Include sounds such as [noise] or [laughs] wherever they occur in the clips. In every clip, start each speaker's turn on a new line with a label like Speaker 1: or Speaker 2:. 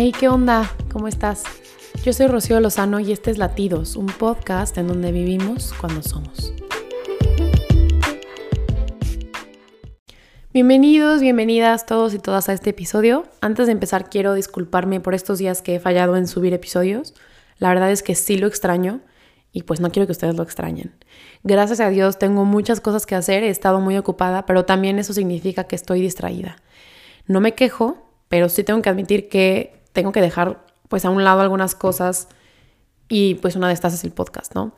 Speaker 1: Hey, ¿qué onda? ¿Cómo estás? Yo soy Rocío Lozano y este es Latidos, un podcast en donde vivimos cuando somos. Bienvenidos, bienvenidas todos y todas a este episodio. Antes de empezar quiero disculparme por estos días que he fallado en subir episodios. La verdad es que sí lo extraño y pues no quiero que ustedes lo extrañen. Gracias a Dios tengo muchas cosas que hacer, he estado muy ocupada, pero también eso significa que estoy distraída. No me quejo, pero sí tengo que admitir que tengo que dejar pues a un lado algunas cosas y pues una de estas es el podcast, ¿no?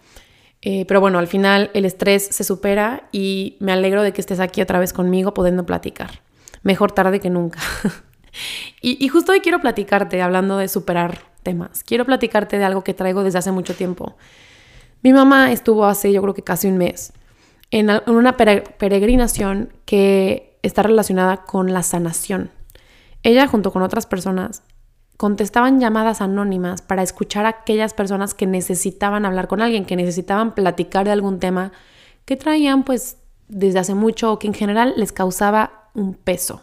Speaker 1: Eh, pero bueno, al final el estrés se supera y me alegro de que estés aquí otra vez conmigo pudiendo platicar. Mejor tarde que nunca. [laughs] y, y justo hoy quiero platicarte, hablando de superar temas, quiero platicarte de algo que traigo desde hace mucho tiempo. Mi mamá estuvo hace yo creo que casi un mes en una peregrinación que está relacionada con la sanación. Ella junto con otras personas contestaban llamadas anónimas para escuchar a aquellas personas que necesitaban hablar con alguien, que necesitaban platicar de algún tema que traían pues desde hace mucho o que en general les causaba un peso.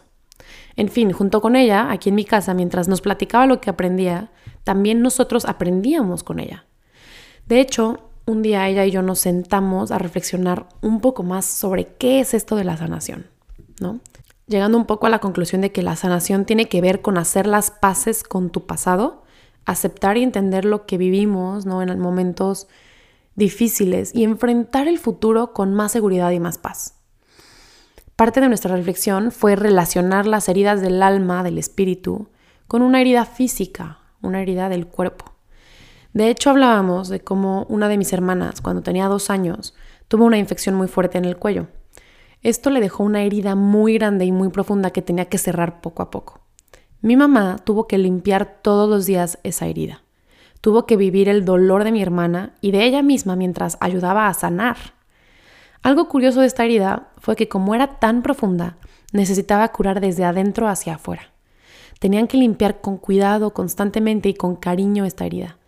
Speaker 1: En fin, junto con ella, aquí en mi casa, mientras nos platicaba lo que aprendía, también nosotros aprendíamos con ella. De hecho, un día ella y yo nos sentamos a reflexionar un poco más sobre qué es esto de la sanación, ¿no? Llegando un poco a la conclusión de que la sanación tiene que ver con hacer las paces con tu pasado, aceptar y entender lo que vivimos ¿no? en momentos difíciles y enfrentar el futuro con más seguridad y más paz. Parte de nuestra reflexión fue relacionar las heridas del alma, del espíritu, con una herida física, una herida del cuerpo. De hecho, hablábamos de cómo una de mis hermanas, cuando tenía dos años, tuvo una infección muy fuerte en el cuello. Esto le dejó una herida muy grande y muy profunda que tenía que cerrar poco a poco. Mi mamá tuvo que limpiar todos los días esa herida. Tuvo que vivir el dolor de mi hermana y de ella misma mientras ayudaba a sanar. Algo curioso de esta herida fue que como era tan profunda, necesitaba curar desde adentro hacia afuera. Tenían que limpiar con cuidado, constantemente y con cariño esta herida.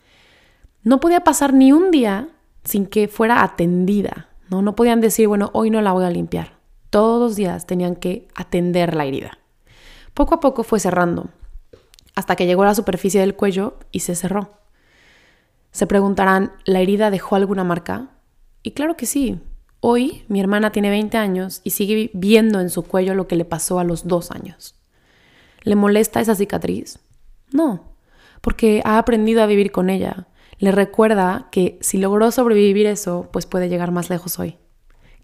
Speaker 1: No podía pasar ni un día sin que fuera atendida. No, podían decir, bueno, hoy no la voy a limpiar. Todos los días tenían que atender la herida. Poco a poco fue cerrando, hasta que llegó a la superficie del cuello y se cerró. Se preguntarán, ¿la herida dejó alguna marca? Y claro que sí. Hoy mi hermana tiene 20 años y sigue viendo en su cuello lo que le pasó a los dos años. ¿Le molesta esa cicatriz? No, porque ha aprendido a vivir con ella. Le recuerda que si logró sobrevivir eso, pues puede llegar más lejos hoy.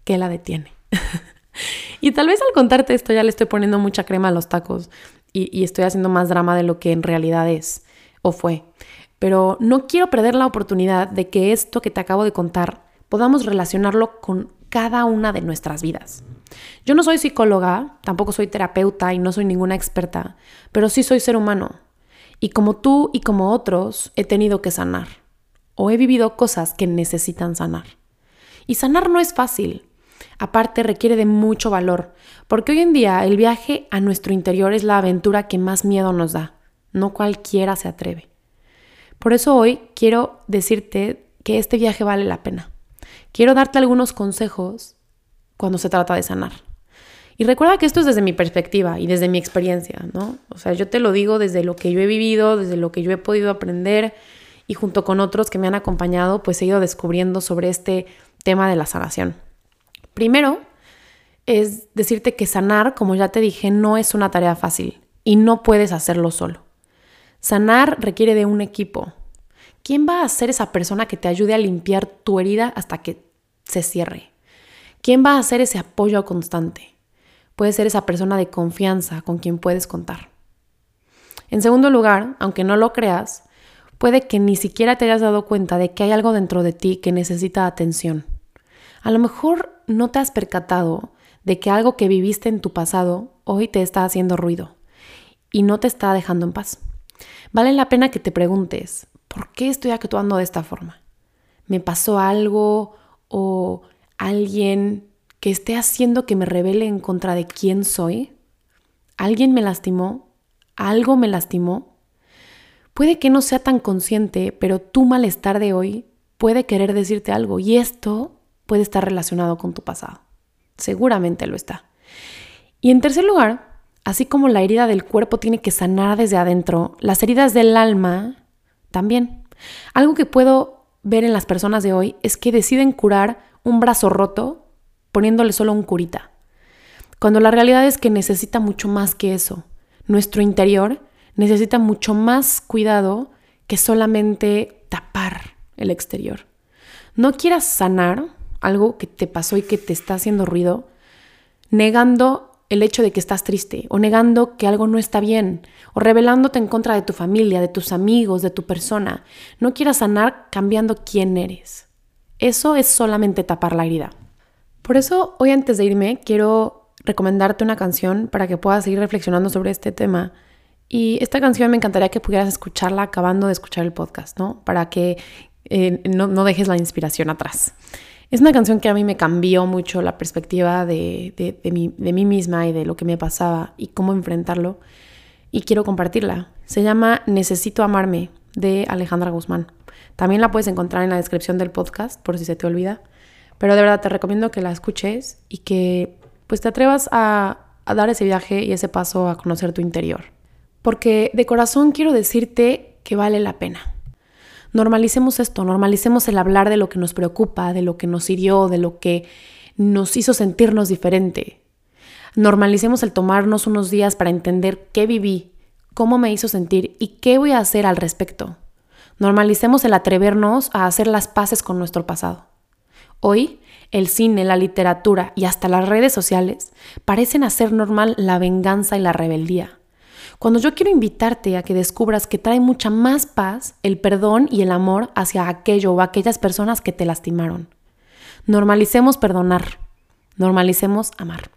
Speaker 1: ¿Qué la detiene? [laughs] [laughs] Y tal vez al contarte esto ya le estoy poniendo mucha crema a los tacos y, estoy haciendo más drama de lo que en realidad es o fue. Pero no quiero perder la oportunidad de que esto que te acabo de contar podamos relacionarlo con cada una de nuestras vidas. Yo no soy psicóloga, tampoco soy terapeuta y no soy ninguna experta, pero sí soy ser humano. Y como tú y como otros, he tenido que sanar. O he vivido cosas que necesitan sanar. Y sanar no es fácil. Aparte requiere de mucho valor, porque hoy en día el viaje a nuestro interior es la aventura que más miedo nos da. No cualquiera se atreve. Por eso hoy quiero decirte que este viaje vale la pena. Quiero darte algunos consejos cuando se trata de sanar. Y recuerda que esto es desde mi perspectiva y desde mi experiencia, ¿no? O sea, yo te lo digo desde lo que yo he vivido, desde lo que yo he podido aprender y junto con otros que me han acompañado, pues he ido descubriendo sobre este tema de la sanación. Primero, es decirte que sanar, como ya te dije, no es una tarea fácil y no puedes hacerlo solo. Sanar requiere de un equipo. ¿Quién va a ser esa persona que te ayude a limpiar tu herida hasta que se cierre? ¿Quién va a ser ese apoyo constante? Puede ser esa persona de confianza con quien puedes contar. En segundo lugar, aunque no lo creas, puede que ni siquiera te hayas dado cuenta de que hay algo dentro de ti que necesita atención. A lo mejor no te has percatado de que algo que viviste en tu pasado hoy te está haciendo ruido y no te está dejando en paz. Vale la pena que te preguntes, ¿por qué estoy actuando de esta forma? ¿Me pasó algo o alguien que esté haciendo que me revele en contra de quién soy? ¿Alguien me lastimó? ¿Algo me lastimó? Puede que no sea tan consciente, pero tu malestar de hoy puede querer decirte algo y esto puede estar relacionado con tu pasado. Seguramente lo está. Y en tercer lugar, Así como la herida del cuerpo tiene que sanar desde adentro, las heridas del alma también. Algo que puedo ver en las personas de hoy es que deciden curar un brazo roto poniéndole solo un curita. Cuando la realidad es que necesita mucho más que eso. Nuestro interior necesita mucho más cuidado que solamente tapar el exterior. No quieras sanar algo que te pasó y que te está haciendo ruido negando el hecho de que estás triste o negando que algo no está bien o revelándote en contra de tu familia, de tus amigos, de tu persona. No quieras sanar cambiando quién eres. Eso es solamente tapar la herida. Por eso, hoy antes de irme, quiero recomendarte una canción para que puedas seguir reflexionando sobre este tema. Y esta canción me encantaría que pudieras escucharla acabando de escuchar el podcast, ¿no? Para que eh, no dejes la inspiración atrás. Es una canción que a mí me cambió mucho la perspectiva de, de, mí, de, mí, misma y de lo que me pasaba y cómo enfrentarlo. Y quiero compartirla. Se llama Necesito amarme de Alejandra Guzmán. También la puedes encontrar en la descripción del podcast por si se te olvida. Pero de verdad te recomiendo que la escuches y que pues te atrevas a, a dar ese viaje y ese paso a conocer tu interior. Porque de corazón quiero decirte que vale la pena. Normalicemos esto, normalicemos el hablar de lo que nos preocupa, de lo que nos hirió, de lo que nos hizo sentirnos diferente. Normalicemos el tomarnos unos días para entender qué viví, cómo me hizo sentir y qué voy a hacer al respecto. Normalicemos el atrevernos a hacer las paces con nuestro pasado. Hoy, el cine, la literatura y hasta las redes sociales parecen hacer normal la venganza y la rebeldía. Cuando yo quiero invitarte a que descubras que trae mucha más paz el perdón y el amor hacia aquello o aquellas personas que te lastimaron. Normalicemos perdonar, normalicemos amar.